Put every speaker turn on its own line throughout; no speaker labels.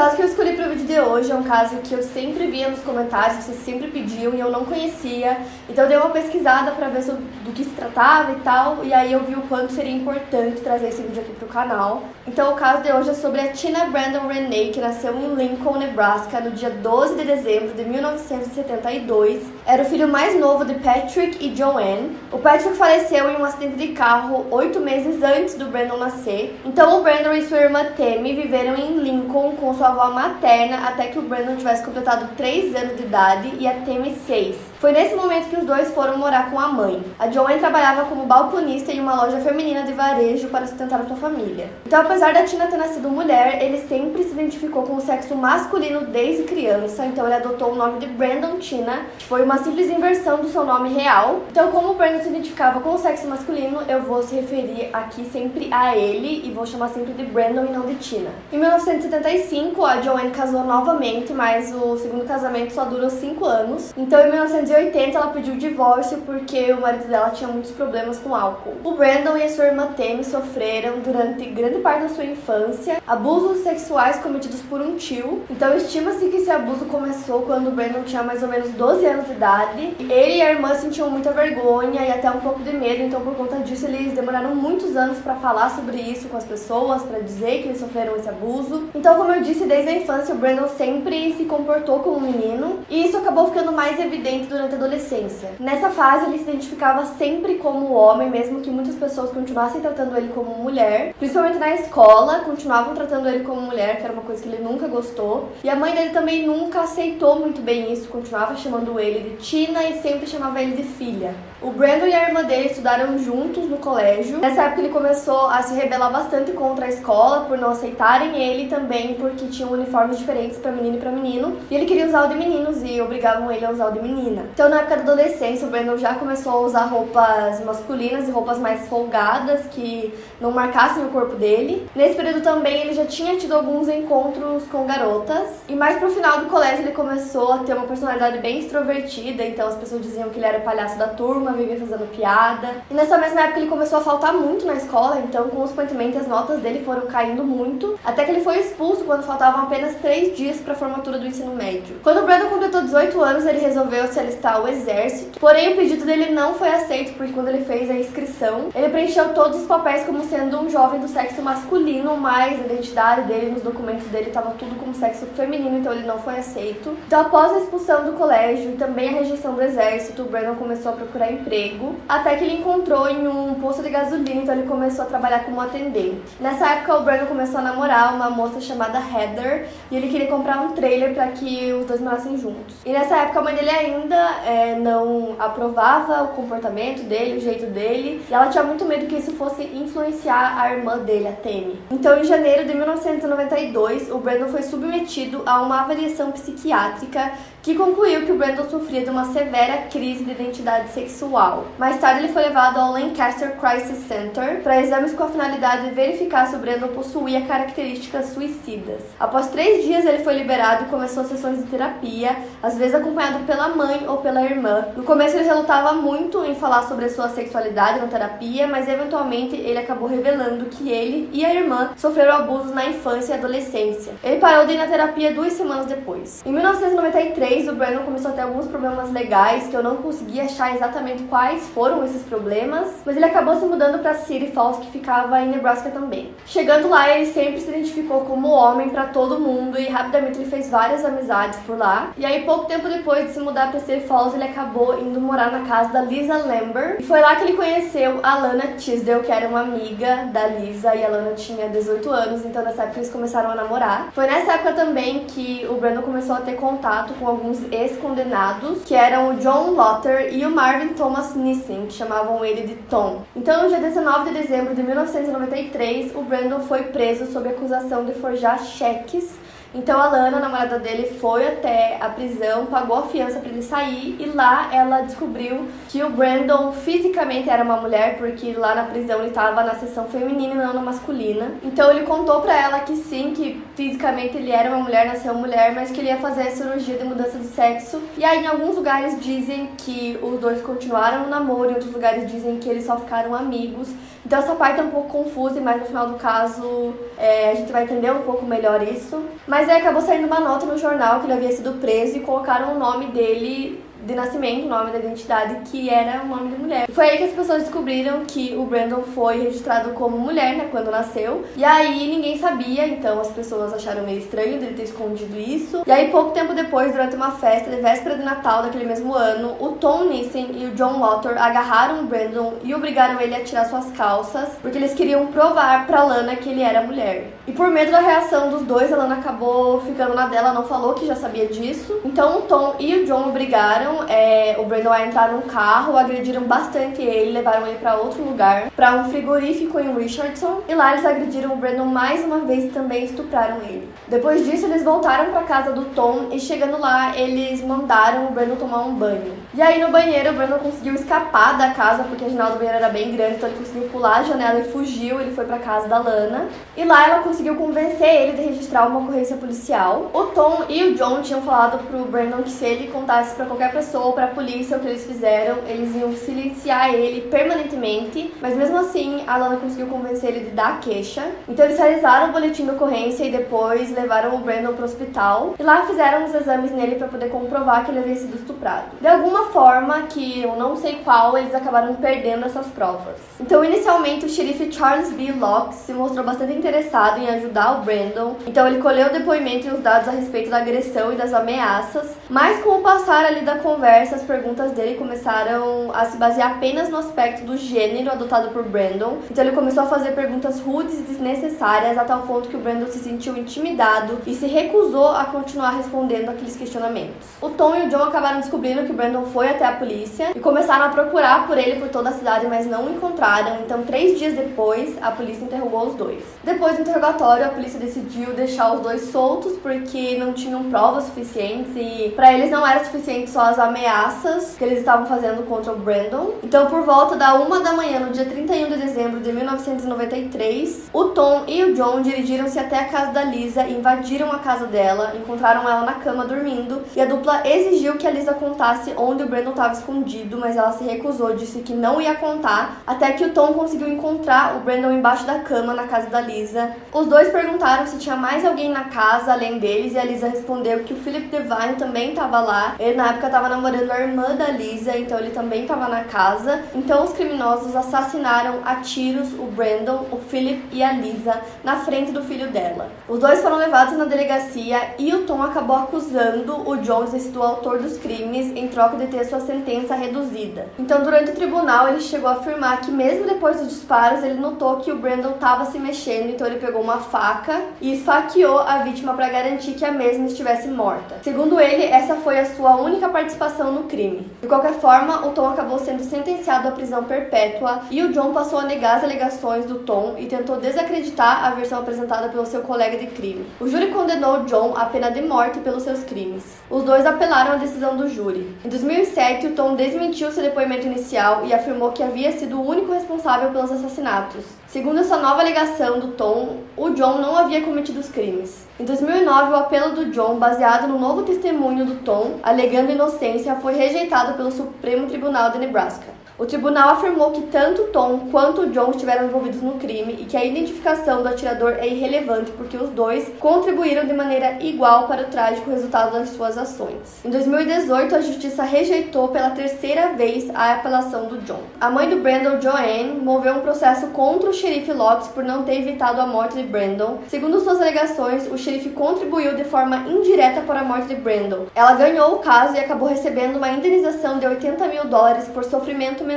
Caso que eu escolhi para o vídeo de hoje é um caso que eu sempre via nos comentários, vocês sempre pediam e eu não conhecia. Então eu dei uma pesquisada para ver sobre, do que se tratava e tal, e aí eu vi o quanto seria importante trazer esse vídeo aqui pro canal. Então o caso de hoje é sobre a Tina Brandon Renee, que nasceu em Lincoln, Nebraska, no dia 12 de dezembro de 1972. Era o filho mais novo de Patrick e Joanne. O Patrick faleceu em um acidente de carro oito meses antes do Brandon nascer. Então o Brandon e sua irmã Tammy viveram em Lincoln com sua avó materna até que o Brandon tivesse completado 3 anos de idade e a Tammy 6. Foi nesse momento que os dois foram morar com a mãe. A Joanne trabalhava como balconista em uma loja feminina de varejo para sustentar a sua família. Então, apesar da Tina ter nascido mulher, ele sempre se identificou com o sexo masculino desde criança. Então, ele adotou o nome de Brandon Tina, que foi uma simples inversão do seu nome real. Então, como o Brandon se identificava com o sexo masculino, eu vou se referir aqui sempre a ele e vou chamar sempre de Brandon e não de Tina. Em 1975, a Joanne casou novamente, mas o segundo casamento só durou 5 anos. Então, em 1975, 1980 ela pediu divórcio porque o marido dela tinha muitos problemas com álcool. O Brandon e a sua irmã Tammy sofreram durante grande parte da sua infância abusos sexuais cometidos por um tio. Então estima-se que esse abuso começou quando o Brandon tinha mais ou menos 12 anos de idade. Ele e a irmã sentiam muita vergonha e até um pouco de medo, então por conta disso eles demoraram muitos anos para falar sobre isso com as pessoas, para dizer que eles sofreram esse abuso. Então, como eu disse, desde a infância o Brandon sempre se comportou como um menino e isso acabou ficando mais evidente durante durante a adolescência. Nessa fase, ele se identificava sempre como homem, mesmo que muitas pessoas continuassem tratando ele como mulher. Principalmente na escola, continuavam tratando ele como mulher, que era uma coisa que ele nunca gostou. E a mãe dele também nunca aceitou muito bem isso, continuava chamando ele de Tina e sempre chamava ele de filha. O Brandon e a irmã dele estudaram juntos no colégio. Nessa época ele começou a se rebelar bastante contra a escola por não aceitarem ele também porque tinham uniformes diferentes para menino e para menino. E ele queria usar o de meninos e obrigavam ele a usar o de menina. Então, na época da adolescência, o Brandon já começou a usar roupas masculinas e roupas mais folgadas que não marcassem o corpo dele. Nesse período também, ele já tinha tido alguns encontros com garotas. E mais pro final do colégio, ele começou a ter uma personalidade bem extrovertida. Então, as pessoas diziam que ele era palhaço da turma, vivia fazendo piada. E nessa mesma época, ele começou a faltar muito na escola. Então, consequentemente, as notas dele foram caindo muito. Até que ele foi expulso quando faltavam apenas três dias para a formatura do ensino médio. Quando o Brandon completou 18 anos, ele resolveu se alistar prestar o exército. Porém, o pedido dele não foi aceito, porque quando ele fez a inscrição, ele preencheu todos os papéis como sendo um jovem do sexo masculino, mas a identidade dele, nos documentos dele, estava tudo como sexo feminino, então ele não foi aceito. Então, após a expulsão do colégio e também a rejeição do exército, o Brandon começou a procurar emprego, até que ele encontrou em um posto de gasolina, então ele começou a trabalhar como atendente. Nessa época, o Brandon começou a namorar uma moça chamada Heather, e ele queria comprar um trailer para que os dois morassem juntos. E nessa época, a mãe dele ainda é, não aprovava o comportamento dele, o jeito dele, e ela tinha muito medo que isso fosse influenciar a irmã dele, a Tammy. Então, em janeiro de 1992, o Brandon foi submetido a uma avaliação psiquiátrica que concluiu que o Brandon sofria de uma severa crise de identidade sexual. Mais tarde, ele foi levado ao Lancaster Crisis Center para exames com a finalidade de verificar se o Brandon possuía características suicidas. Após três dias, ele foi liberado e começou sessões de terapia, às vezes acompanhado pela mãe ou pela irmã. No começo, ele relutava muito em falar sobre a sua sexualidade na terapia, mas eventualmente ele acabou revelando que ele e a irmã sofreram abusos na infância e adolescência. Ele parou de ir na terapia duas semanas depois. Em 1993, o Brandon começou a ter alguns problemas legais que eu não consegui achar exatamente quais foram esses problemas, mas ele acabou se mudando para City Falls, que ficava em Nebraska também. Chegando lá, ele sempre se identificou como homem para todo mundo e rapidamente ele fez várias amizades por lá. E aí, pouco tempo depois de se mudar para City Falls, ele acabou indo morar na casa da Lisa Lambert. E foi lá que ele conheceu a Lana Tisdale, que era uma amiga da Lisa, e a Lana tinha 18 anos, então nessa época eles começaram a namorar. Foi nessa época também que o Brandon começou a ter contato com alguns ex-condenados, que eram o John Lotter e o Marvin Thomas Nissen, que chamavam ele de Tom. Então, no dia 19 de dezembro de 1993, o Brandon foi preso sob acusação de forjar cheques Então a Lana, a namorada dele, foi até a prisão, pagou a fiança para ele sair e lá ela descobriu que o Brandon fisicamente era uma mulher, porque lá na prisão ele estava na seção feminina e não na masculina. Então ele contou para ela que sim, que fisicamente ele era uma mulher, nasceu mulher, mas que ele ia fazer a cirurgia de mudança de sexo. E aí em alguns lugares dizem que os dois continuaram no namoro, em outros lugares dizem que eles só ficaram amigos. Então essa parte é um pouco confusa, mas no final do caso é, a gente vai entender um pouco melhor isso. Mas aí acabou saindo uma nota no jornal que ele havia sido preso e colocaram o nome dele de nascimento, o nome da identidade, que era o nome de mulher. Foi aí que as pessoas descobriram que o Brandon foi registrado como mulher, né, quando nasceu. E aí ninguém sabia, então as pessoas acharam meio estranho dele ter escondido isso. E aí pouco tempo depois, durante uma festa de véspera de Natal daquele mesmo ano, o Tom Nissen e o John Walter agarraram o Brandon e obrigaram ele a tirar suas calças, porque eles queriam provar pra Lana que ele era mulher. E por medo da reação dos dois, a Lana acabou ficando na dela, não falou que já sabia disso. Então o Tom e o John obrigaram é, o Brandon a entrar num carro, agrediram bastante ele, levaram ele para outro lugar, para um frigorífico em Richardson, e lá eles agrediram o Brandon mais uma vez e também estupraram ele. Depois disso, eles voltaram para casa do Tom e chegando lá, eles mandaram o Brandon tomar um banho. E aí no banheiro, o Brandon conseguiu escapar da casa, porque a janela do banheiro era bem grande, então ele conseguiu pular a janela e fugiu, ele foi para casa da Lana. E lá ela conseguiu convencer ele de registrar uma ocorrência policial. O Tom e o John tinham falado pro Brandon que se ele contasse para qualquer pessoa pessoa para a polícia o que eles fizeram, eles iam silenciar ele permanentemente, mas mesmo assim a Lana conseguiu convencer ele de dar a queixa. Então eles realizaram o boletim de ocorrência e depois levaram o Brandon para o hospital e lá fizeram os exames nele para poder comprovar que ele havia sido estuprado. De alguma forma, que eu não sei qual, eles acabaram perdendo essas provas. Então inicialmente o xerife Charles B. Locke se mostrou bastante interessado em ajudar o Brandon, então ele colheu o depoimento e os dados a respeito da agressão e das ameaças, mas com o passar ali da conversa as perguntas dele começaram a se basear apenas no aspecto do gênero adotado por Brandon. Então ele começou a fazer perguntas rudes e desnecessárias a tal ponto que o Brandon se sentiu intimidado e se recusou a continuar respondendo aqueles questionamentos. O Tom e o John acabaram descobrindo que Brandon foi até a polícia e começaram a procurar por ele por toda a cidade, mas não o encontraram. Então, três dias depois, a polícia interrogou os dois. Depois do interrogatório, a polícia decidiu deixar os dois soltos porque não tinham provas suficientes e para eles não era suficiente só as ameaças que eles estavam fazendo contra o Brandon. Então, por volta da uma da manhã, no dia 31 de dezembro de 1993, o Tom e o John dirigiram-se até a casa da Lisa invadiram a casa dela, encontraram ela na cama dormindo e a dupla exigiu que a Lisa contasse onde o Brandon estava escondido, mas ela se recusou, disse que não ia contar, até que o Tom conseguiu encontrar o Brandon embaixo da cama na casa da Lisa. Os dois perguntaram se tinha mais alguém na casa além deles e a Lisa respondeu que o Philip Devine também estava lá. Ele na época estava namorando a irmã da Lisa, então ele também estava na casa. Então os criminosos assassinaram a tiros o Brandon, o Philip e a Lisa na frente do filho dela. Os dois foram levados na delegacia e o Tom acabou acusando o Jones de ser o autor dos crimes em troca de ter sua sentença reduzida. Então durante o tribunal ele chegou a afirmar que mesmo depois dos disparos ele notou que o Brandon estava se mexendo, então ele pegou uma faca e esfaqueou a vítima para garantir que a mesma estivesse morta. Segundo ele, essa foi a sua única participação participação no crime. De qualquer forma, o Tom acabou sendo sentenciado à prisão perpétua e o John passou a negar as alegações do Tom e tentou desacreditar a versão apresentada pelo seu colega de crime. O júri condenou John à pena de morte pelos seus crimes. Os dois apelaram à decisão do júri. Em 2007, o Tom desmentiu seu depoimento inicial e afirmou que havia sido o único responsável pelos assassinatos. Segundo essa nova alegação do Tom, o John não havia cometido os crimes. Em 2009, o apelo do John, baseado no novo testemunho do Tom, alegando inocência, foi rejeitado pelo Supremo Tribunal de Nebraska. O tribunal afirmou que tanto Tom quanto John estiveram envolvidos no crime e que a identificação do atirador é irrelevante porque os dois contribuíram de maneira igual para o trágico resultado das suas ações. Em 2018, a justiça rejeitou pela terceira vez a apelação do John. A mãe do Brandon, Joanne, moveu um processo contra o xerife Locks por não ter evitado a morte de Brandon. Segundo suas alegações, o xerife contribuiu de forma indireta para a morte de Brandon. Ela ganhou o caso e acabou recebendo uma indenização de 80 mil dólares por sofrimento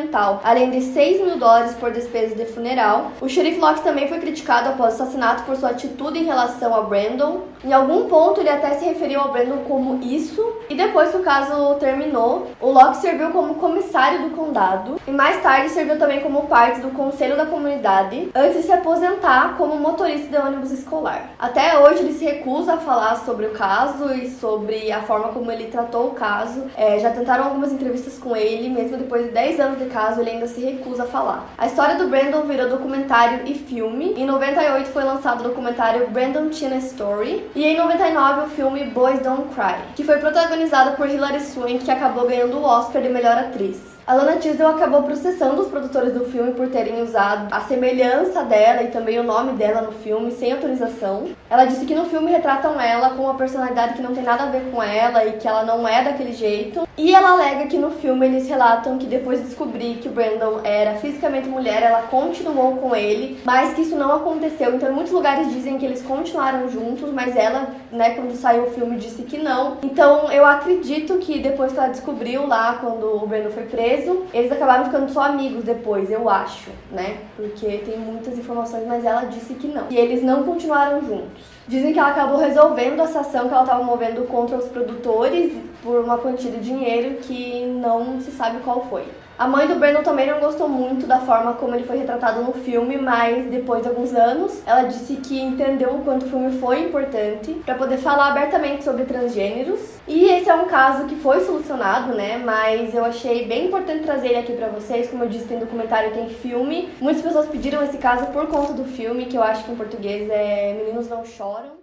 além de 6 mil dólares por despesas de funeral. O xerife Locke também foi criticado após o assassinato por sua atitude em relação a Brandon. Em algum ponto ele até se referiu ao Brandon como isso, e depois que o caso terminou, o Locke serviu como comissário do condado e mais tarde serviu também como parte do conselho da comunidade, antes de se aposentar como motorista de ônibus escolar. Até hoje ele se recusa a falar sobre o caso e sobre a forma como ele tratou o caso. É, já tentaram algumas entrevistas com ele, mesmo depois de 10 anos de caso, ele ainda se recusa a falar. A história do Brandon virou documentário e filme. Em 98 foi lançado o documentário Brandon Tina Story e em 99 o filme Boys Don't Cry, que foi protagonizado por Hilary Swank, que acabou ganhando o Oscar de melhor atriz. A Lana Tisdale acabou processando os produtores do filme por terem usado a semelhança dela e também o nome dela no filme sem autorização. Ela disse que no filme retratam ela com uma personalidade que não tem nada a ver com ela e que ela não é daquele jeito. E ela alega que no filme eles relatam que depois de descobrir que o Brandon era fisicamente mulher, ela continuou com ele, mas que isso não aconteceu. Então, em muitos lugares dizem que eles continuaram juntos, mas ela, né, quando saiu o filme, disse que não. Então, eu acredito que depois que ela descobriu lá, quando o Brandon foi preso, preso, eles acabaram ficando só amigos depois, eu acho, né? Porque tem muitas informações, mas ela disse que não. E eles não continuaram juntos. Dizem que ela acabou resolvendo essa ação que ela estava movendo contra os produtores por uma quantia de dinheiro que não se sabe qual foi. A mãe do Brandon também não gostou muito da forma como ele foi retratado no filme, mas depois de alguns anos, ela disse que entendeu o quanto o filme foi importante para poder falar abertamente sobre transgêneros. E esse é um caso que foi solucionado, né? Mas eu achei bem importante trazer ele aqui para vocês. Como eu disse, tem documentário, tem filme. Muitas pessoas pediram esse caso por conta do filme, que eu acho que em português é Meninos Não Choram.